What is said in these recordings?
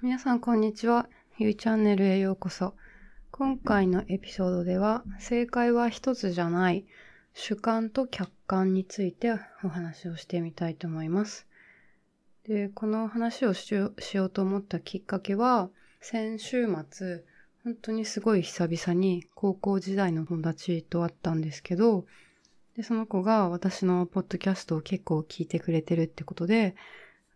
皆さんこんにちは。ゆいチャンネルへようこそ。今回のエピソードでは、正解は一つじゃない主観と客観についてお話をしてみたいと思います。で、この話をしようと思ったきっかけは、先週末、本当にすごい久々に高校時代の友達と会ったんですけど、で、その子が私のポッドキャストを結構聞いてくれてるってことで、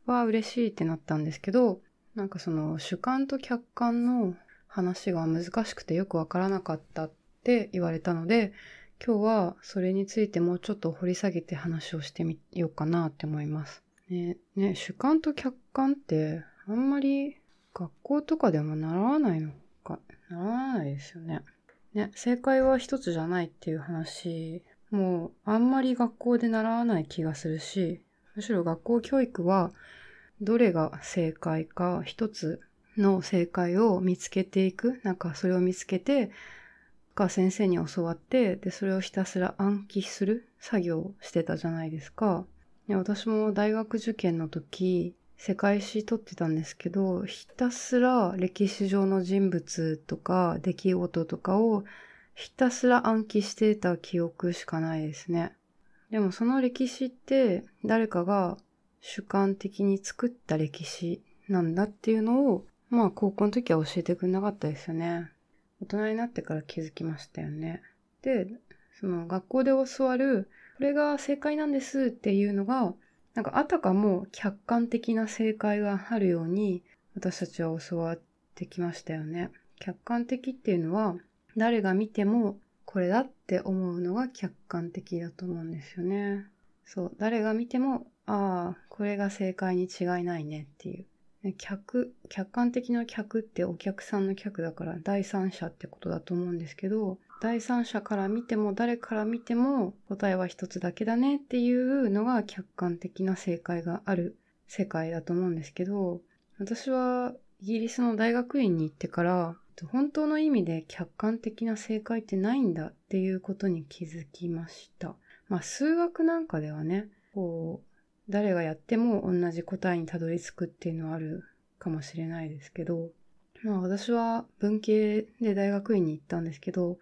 わあ、嬉しいってなったんですけど、なんかその主観と客観の話が難しくてよくわからなかったって言われたので、今日はそれについてもうちょっと掘り下げて話をしてみようかなって思います。ね、ね、主観と客観ってあんまり学校とかでも習わないのか、習わないですよね。ね、正解は一つじゃないっていう話、もうあんまり学校で習わない気がするし、むしろ学校教育はどれが正解か一つの正解を見つけていく。なんかそれを見つけて、か先生に教わって、で、それをひたすら暗記する作業をしてたじゃないですか。私も大学受験の時、世界史取ってたんですけど、ひたすら歴史上の人物とか出来事とかをひたすら暗記してた記憶しかないですね。でもその歴史って誰かが主観的に作った歴史なんだっていうのを、まあ高校の時は教えてくれなかったですよね。大人になってから気づきましたよね。で、その学校で教わる、これが正解なんですっていうのが、なんかあたかも客観的な正解があるように私たちは教わってきましたよね。客観的っていうのは誰が見てもこれだって思うのが客観的だと思うんですよね。そう、誰が見てもああ、これが正解に違いないねっていう。客、客観的な客ってお客さんの客だから第三者ってことだと思うんですけど、第三者から見ても誰から見ても答えは一つだけだねっていうのが客観的な正解がある世界だと思うんですけど、私はイギリスの大学院に行ってから本当の意味で客観的な正解ってないんだっていうことに気づきました。まあ数学なんかではね、こう誰がやっても同じ答えにたどり着くっていうのはあるかもしれないですけど、まあ私は文系で大学院に行ったんですけど、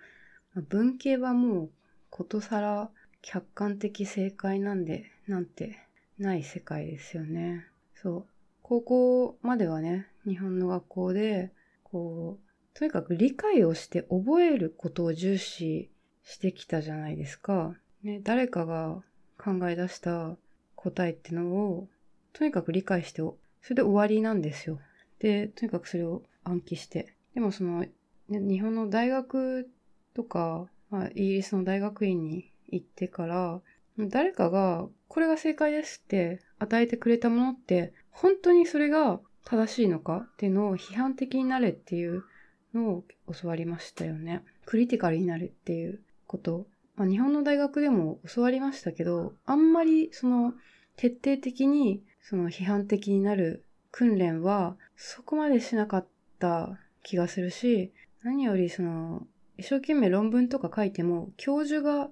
文系はもうことさら客観的正解なんで、なんてない世界ですよね。そう。高校まではね、日本の学校で、こう、とにかく理解をして覚えることを重視してきたじゃないですか。ね、誰かが考え出した答えってのを、とにかく理解して、それで終わりなんですよ。で、とにかくそれを暗記して。でもその、日本の大学とか、まあ、イギリスの大学院に行ってから、誰かが、これが正解ですって与えてくれたものって、本当にそれが正しいのかっていうのを批判的になれっていうのを教わりましたよね。クリティカルになれっていうことまあ、日本の大学でも教わりましたけど、あんまりその徹底的にその批判的になる訓練はそこまでしなかった気がするし、何よりその一生懸命論文とか書いても教授が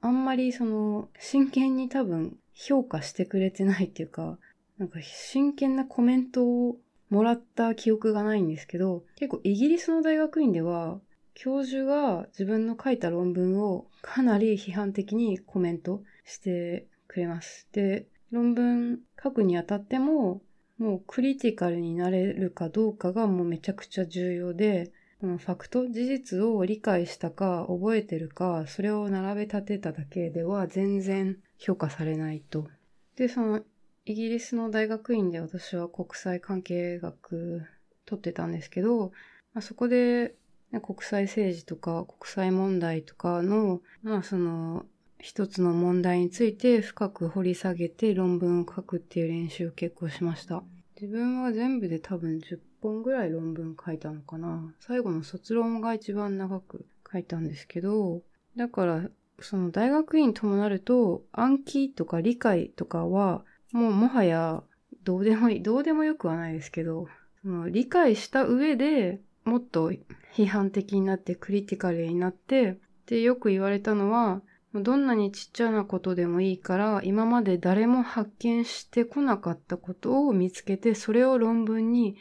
あんまりその真剣に多分評価してくれてないっていうか、なんか真剣なコメントをもらった記憶がないんですけど、結構イギリスの大学院では教授が自分の書いた論文をかなり批判的にコメントしてくれます。で、論文書くにあたっても、もうクリティカルになれるかどうかがもうめちゃくちゃ重要で、このファクト、事実を理解したか覚えてるか、それを並べ立てただけでは全然評価されないと。で、そのイギリスの大学院で私は国際関係学取ってたんですけど、まあ、そこで国際政治とか国際問題とかの、まあその、一つの問題について深く掘り下げて論文を書くっていう練習を結構しました。自分は全部で多分10本ぐらい論文書いたのかな。最後の卒論が一番長く書いたんですけど、だから、その大学院ともなると暗記とか理解とかはもうもはやどうでもいい、どうでもよくはないですけど、その理解した上でもっと批判的になってクリティカルになって、で、よく言われたのは、どんなにちっちゃなことでもいいから、今まで誰も発見してこなかったことを見つけて、それを論文に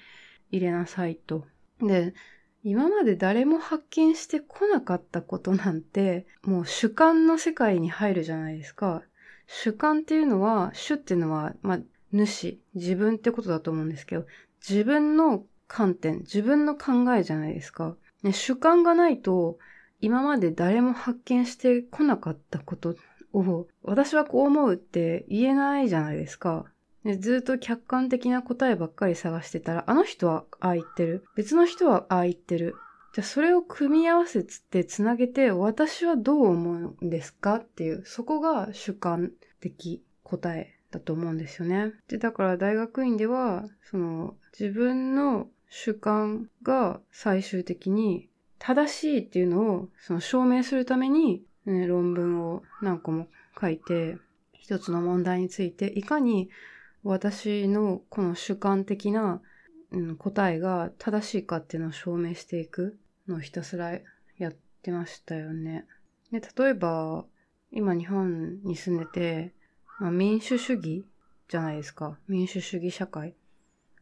入れなさいと。で、今まで誰も発見してこなかったことなんて、もう主観の世界に入るじゃないですか。主観っていうのは、主っていうのは、まあ、主、自分ってことだと思うんですけど、自分の観点、自分の考えじゃないですか。ね、主観がないと、今まで誰も発見してこなかったことを、私はこう思うって言えないじゃないですか。でずっと客観的な答えばっかり探してたら、あの人はああ言ってる。別の人はああ言ってる。じゃあそれを組み合わせつってつなげて、私はどう思うんですか？っていう、そこが主観的答えだと思うんですよね。で、だから大学院では、その自分の主観が最終的に正しいっていうのをその証明するために、ね、論文を何個も書いて、一つの問題についていかに私のこの主観的な、うん、答えが正しいかっていうのを証明していくのをひたすらやってましたよね。で、例えば、今日本に住んでて、まあ、民主主義じゃないですか。民主主義社会。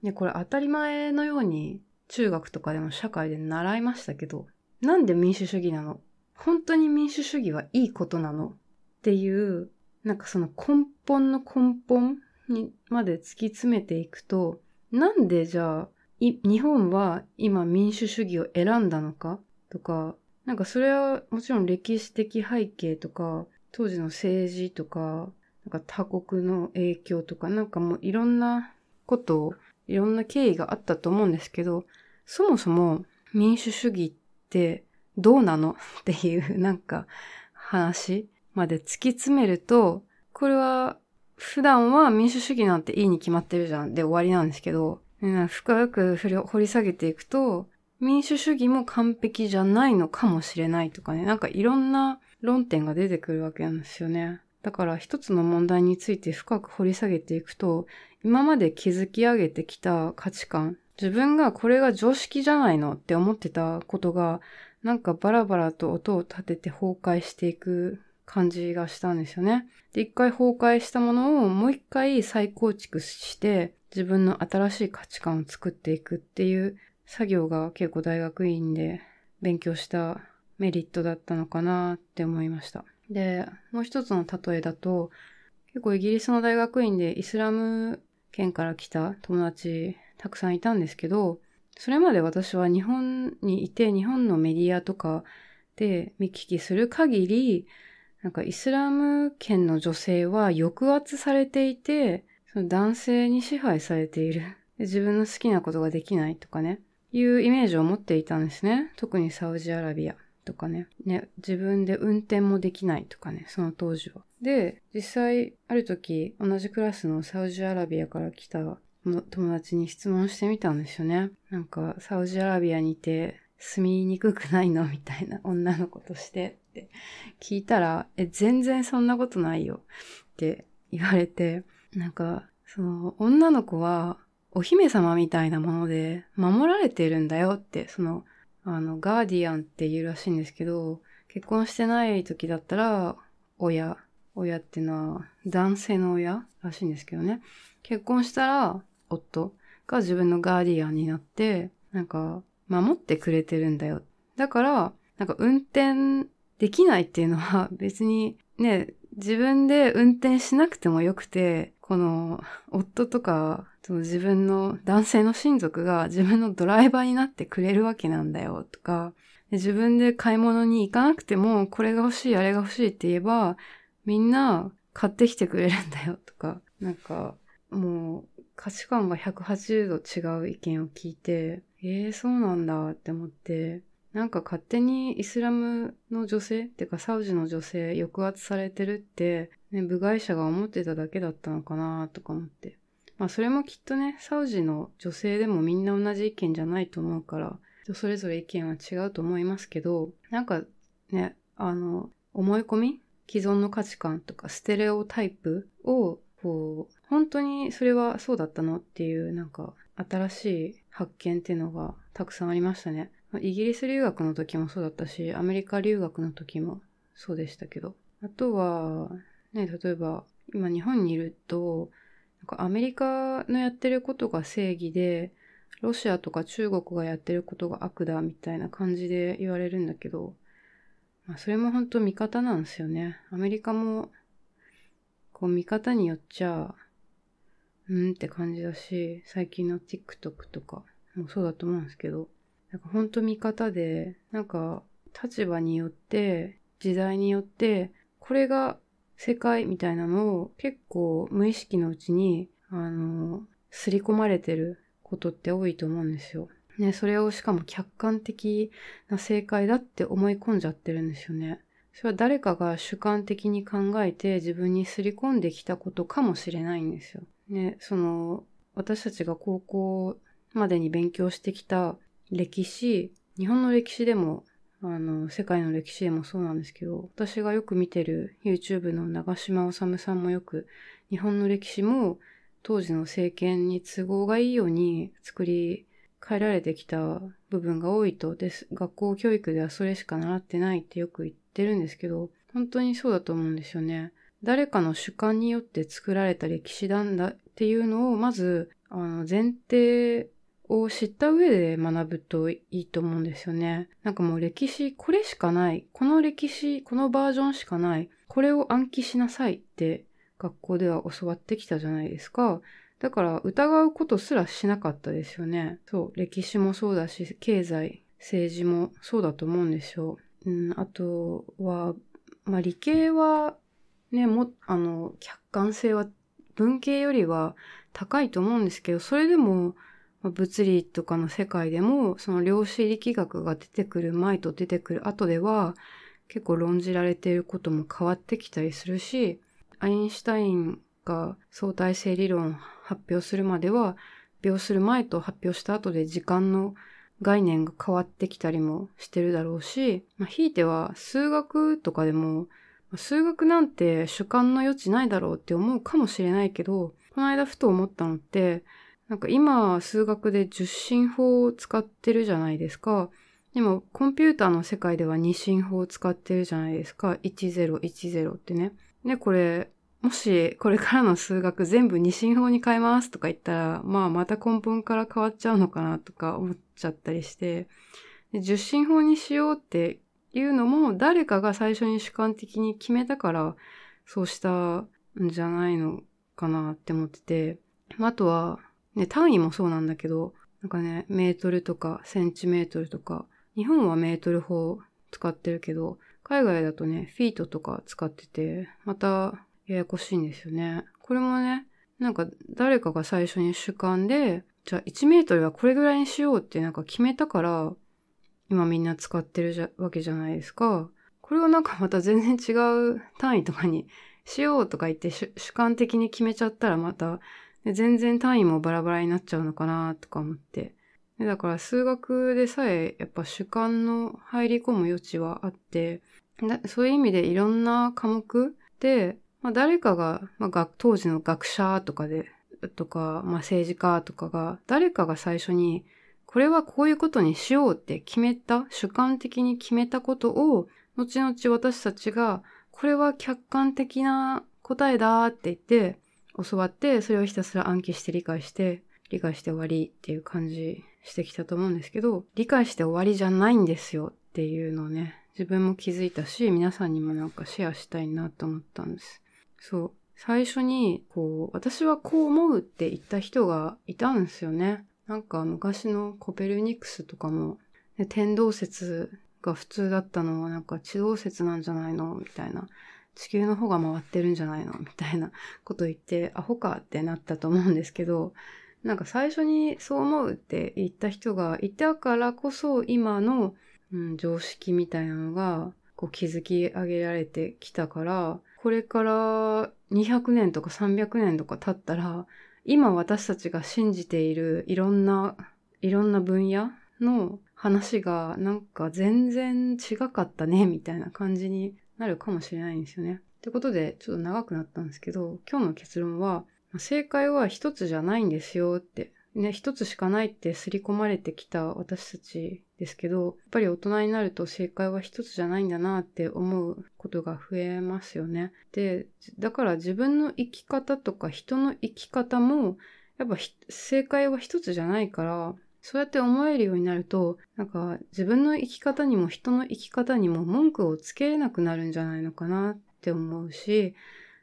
で、これ当たり前のように中学とかでも社会で習いましたけど、なんで民主主義なの？本当に民主主義はいいことなの？っていう、なんかその根本の根本にまで突き詰めていくと、なんでじゃあ、日本は今民主主義を選んだのか？とか、なんかそれはもちろん歴史的背景とか、当時の政治とか、なんか他国の影響とか、なんかもういろんなことを、いろんな経緯があったと思うんですけど、そもそも民主主義ってどうなの？っていうなんか話まで突き詰めると、これは普段は民主主義なんていいに決まってるじゃんで終わりなんですけど、深く掘り下げていくと、民主主義も完璧じゃないのかもしれないとかね、なんかいろんな論点が出てくるわけなんですよね。だから一つの問題について深く掘り下げていくと、今まで築き上げてきた価値観、自分がこれが常識じゃないのって思ってたことが、なんかバラバラと音を立てて崩壊していく感じがしたんですよね。で、一回崩壊したものをもう一回再構築して自分の新しい価値観を作っていくっていう作業が結構大学院で勉強したメリットだったのかなって思いました。で、もう一つの例えだと、結構イギリスの大学院でイスラム圏から来た友達たくさんいたんですけど、それまで私は日本にいて日本のメディアとかで見聞きする限り、なんかイスラム圏の女性は抑圧されていて、その男性に支配されている。自分の好きなことができないとかね、いうイメージを持っていたんですね。特にサウジアラビアとかね。ね、自分で運転もできないとかね、その当時は。で、実際、ある時、同じクラスのサウジアラビアから来た友達に質問してみたんですよね。なんか、サウジアラビアにいて住みにくくないの？みたいな女の子としてって聞いたら、え、全然そんなことないよって言われて、なんか、その女の子はお姫様みたいなもので守られてるんだよって、その、あの、ガーディアンって言うらしいんですけど、結婚してない時だったら、親、親っていうのは男性の親らしいんですけどね。結婚したら、夫が自分のガーディアンになって、なんか、守ってくれてるんだよ。だから、なんか運転できないっていうのは別にね、自分で運転しなくてもよくて、この夫とか、その自分の男性の親族が自分のドライバーになってくれるわけなんだよとか、自分で買い物に行かなくてもこれが欲しい、あれが欲しいって言えば、みんな買ってきてくれるんだよとか、なんかもう価値観が180度違う意見を聞いて、えー、そうなんだって思って、なんか勝手にイスラムの女性っていうかサウジの女性抑圧されてるって、ね、部外者が思ってただけだったのかなとか思って。まあそれもきっとね、サウジの女性でもみんな同じ意見じゃないと思うから、人それぞれ意見は違うと思いますけど、なんかね、あの、思い込み既存の価値観とかステレオタイプをこう、本当にそれはそうだったのっていうなんか新しい発見っていうのがたくさんありましたね。イギリス留学の時もそうだったし、アメリカ留学の時もそうでしたけど。あとは、ね、例えば今日本にいると、なんかアメリカのやってることが正義で、ロシアとか中国がやってることが悪だみたいな感じで言われるんだけど、まあ、それも本当味方なんですよね。アメリカも、こう見方によっちゃ、うんって感じだし、最近の TikTok とかもそうだと思うんですけど、なんか本当見方で、なんか立場によって、時代によって、これが世界みたいなのを結構無意識のうちに、あの、刷り込まれてることって多いと思うんですよ。ね、それをしかも客観的な正解だって思い込んじゃってるんですよね。それは誰かが主観的に考えて自分に刷り込んできたことかもしれないんですよ。ね、その、私たちが高校までに勉強してきた歴史、日本の歴史でも、あの、世界の歴史でもそうなんですけど、私がよく見てる YouTube の長島治さんもよく、日本の歴史も当時の政権に都合がいいように作り変えられてきた部分が多いと、です。学校教育ではそれしか習ってないってよく言ってるんですけど、本当にそうだと思うんですよね。誰かの主観によって作られた歴史なんだっていうのを、まず、あの、前提を知った上で学ぶといいと思うんですよね。なんかもう歴史、これしかない。この歴史、このバージョンしかない。これを暗記しなさいって学校では教わってきたじゃないですか。だから疑うことすらしなかったですよね。そう、歴史もそうだし、経済、政治もそうだと思うんですよ。うん、あとは、まあ、理系は、ね、も、あの、客観性は文系よりは高いと思うんですけど、それでも、物理とかの世界でも、その量子力学が出てくる前と出てくる後では、結構論じられていることも変わってきたりするし、アインシュタインが相対性理論発表するまでは、発表する前と発表した後で時間の概念が変わってきたりもしてるだろうし、まあ、ひいては数学とかでも、数学なんて主観の余地ないだろうって思うかもしれないけど、この間ふと思ったのって、なんか今数学で十進法を使ってるじゃないですか。でもコンピューターの世界では二進法を使ってるじゃないですか。1010ってね。で、これもしこれからの数学全部二進法に変えますとか言ったら、まあまた根本から変わっちゃうのかなとか思っちゃったりして、で十進法にしようっていうのも誰かが最初に主観的に決めたからそうしたんじゃないのかなって思ってて、あとは、ね、単位もそうなんだけど、なんかね、メートルとかセンチメートルとか、日本はメートル法使ってるけど、海外だとね、フィートとか使ってて、またややこしいんですよね。これもね、なんか誰かが最初に主観で、じゃあ1メートルはこれぐらいにしようってなんか決めたから、今みんな使ってるじゃわけじゃないですか。これをなんかまた全然違う単位とかにしようとか言って主観的に決めちゃったらまた全然単位もバラバラになっちゃうのかなとか思って。だから数学でさえやっぱ主観の入り込む余地はあって、そういう意味でいろんな科目でまあ、誰かが、まあ、当時の学者とかで、とか、まあ、政治家とかが、誰かが最初に、これはこういうことにしようって決めた、主観的に決めたことを、後々私たちが、これは客観的な答えだって言って、教わって、それをひたすら暗記して理解して、理解して終わりっていう感じしてきたと思うんですけど、理解して終わりじゃないんですよっていうのをね、自分も気づいたし、皆さんにもなんかシェアしたいなと思ったんです。そう。最初に、こう、私はこう思うって言った人がいたんですよね。なんか昔のコペルニクスとかも、天動説が普通だったのはなんか地動説なんじゃないのみたいな。地球の方が回ってるんじゃないの？みたいなこと言って、アホかってなったと思うんですけど、なんか最初にそう思うって言った人がいたからこそ今の、うん、常識みたいなのがこう築き上げられてきたから、これから200年とか300年とか経ったら、今私たちが信じているいろんな、いろんな分野の話がなんか全然違かったね、みたいな感じになるかもしれないんですよね。ってことで、ちょっと長くなったんですけど、今日の結論は、正解は一つじゃないんですよってね、一つしかないって刷り込まれてきた私たちですけど、やっぱり大人になると正解は一つじゃないんだなって思うことが増えますよね。で、だから自分の生き方とか人の生き方もやっぱ正解は一つじゃないから、そうやって思えるようになると、なんか自分の生き方にも人の生き方にも文句をつけれなくなるんじゃないのかなって思うし、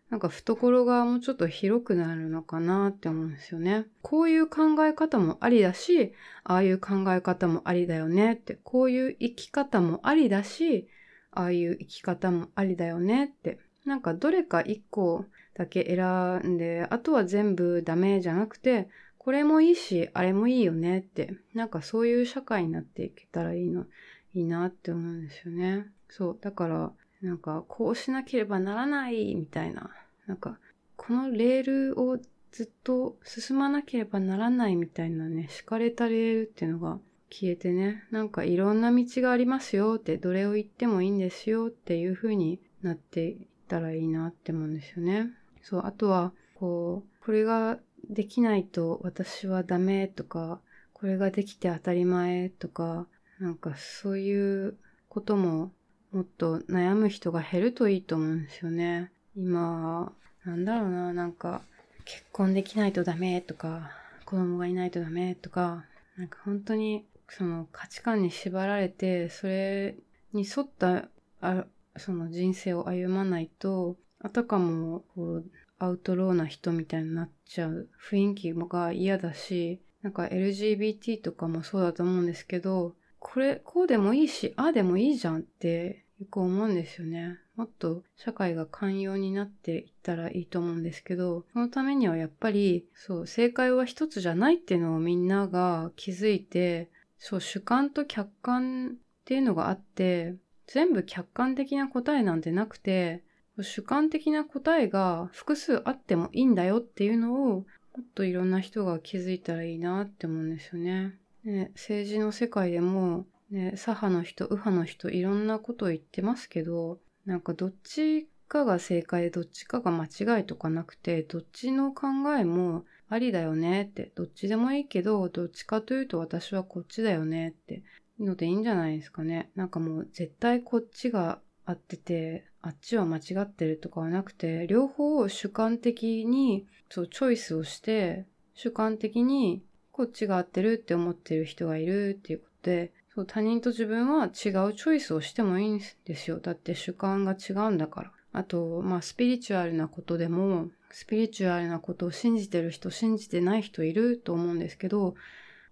なんか懐がもうちょっと広くなるのかなって思うんですよね。こういう考え方もありだし、ああいう考え方もありだよねって、こういう生き方もありだし、ああいう生き方もありだよねって、なんかどれか一個だけ選んで、あとは全部ダメじゃなくて、これもいいし、あれもいいよねって、なんかそういう社会になっていけたらいいの、いいなって思うんですよね。そう。だから、なんかこうしなければならないみたいななんか、このレールをずっと進まなければならないみたいなね、敷かれたレールっていうのが消えてね、なんかいろんな道がありますよって、どれを言ってもいいんですよっていう風になっていったらいいなって思うんですよね。そう、あとは、こう、これができないと私はダメとか、これができて当たり前とか、なんかそういうことももっと悩む人が減るといいと思うんですよね。今、なんだろうな、なんか、結婚できないとダメとか、子供がいないとダメとか、なんか本当にその価値観に縛られて、それに沿ったあその人生を歩まないと、あたかもこうアウトローな人みたいになっちゃう雰囲気が嫌だし、なんか LGBT とかもそうだと思うんですけど、これ、こうでもいいし、ああでもいいじゃんってよく思うんですよね。もっと社会が寛容になっていったらいいと思うんですけど、そのためにはやっぱり、そう、正解は一つじゃないっていうのをみんなが気づいて、そう、主観と客観っていうのがあって、全部客観的な答えなんてなくて、主観的な答えが複数あってもいいんだよっていうのを、もっといろんな人が気づいたらいいなって思うんですよね。ね政治の世界でも、ね、左派の人、右派の人、いろんなことを言ってますけど、なんかどっちかが正解でどっちかが間違いとかなくて、どっちの考えもありだよねって、どっちでもいいけど、どっちかというと私はこっちだよねってのでいいんじゃないですかね。なんかもう絶対こっちが合ってて、あっちは間違ってるとかはなくて、両方を主観的にそうチョイスをして、主観的にこっちが合ってるって思ってる人がいるっていうことで、そう他人と自分は違うチョイスをしてもいいんですよ。だって主観が違うんだから。あと、まあ、スピリチュアルなことでも、スピリチュアルなことを信じてる人、信じてない人いると思うんですけど、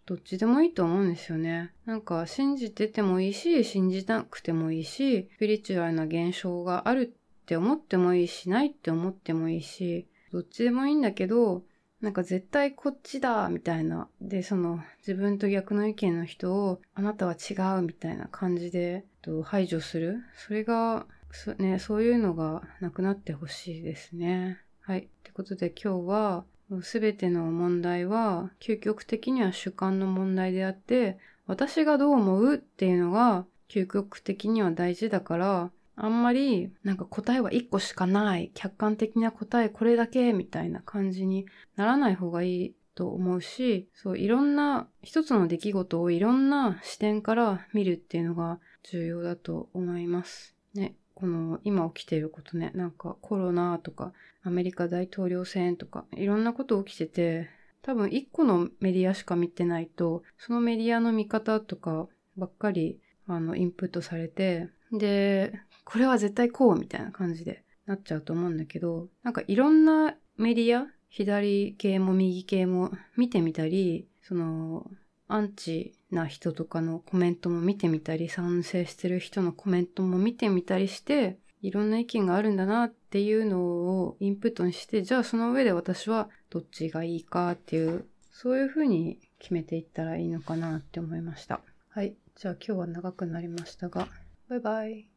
どっちでもいいと思うんですよね。なんか、信じててもいいし、信じなくてもいいし、スピリチュアルな現象があるって思ってもいいし、ないって思ってもいいし、どっちでもいいんだけど、なんか絶対こっちだみたいな。で、その自分と逆の意見の人をあなたは違うみたいな感じでと排除する。それが、そね、そういうのがなくなってほしいですね。はい。ってことで今日はすべての問題は究極的には主観の問題であって私がどう思うっていうのが究極的には大事だからあんまりなんか答えは一個しかない、客観的な答えこれだけみたいな感じにならない方がいいと思うし、そう、いろんな、一つの出来事をいろんな視点から見るっていうのが重要だと思います。ね、この今起きてることね、なんかコロナとかアメリカ大統領選とかいろんなこと起きてて、多分一個のメディアしか見てないと、そのメディアの見方とかばっかりあのインプットされて、で、これは絶対こうみたいな感じでなっちゃうと思うんだけど、なんかいろんなメディア、左系も右系も見てみたり、その、アンチな人とかのコメントも見てみたり、賛成してる人のコメントも見てみたりして、いろんな意見があるんだなっていうのをインプットにして、じゃあその上で私はどっちがいいかっていう、そういうふうに決めていったらいいのかなって思いました。はい。じゃあ今日は長くなりましたが、バイバイ。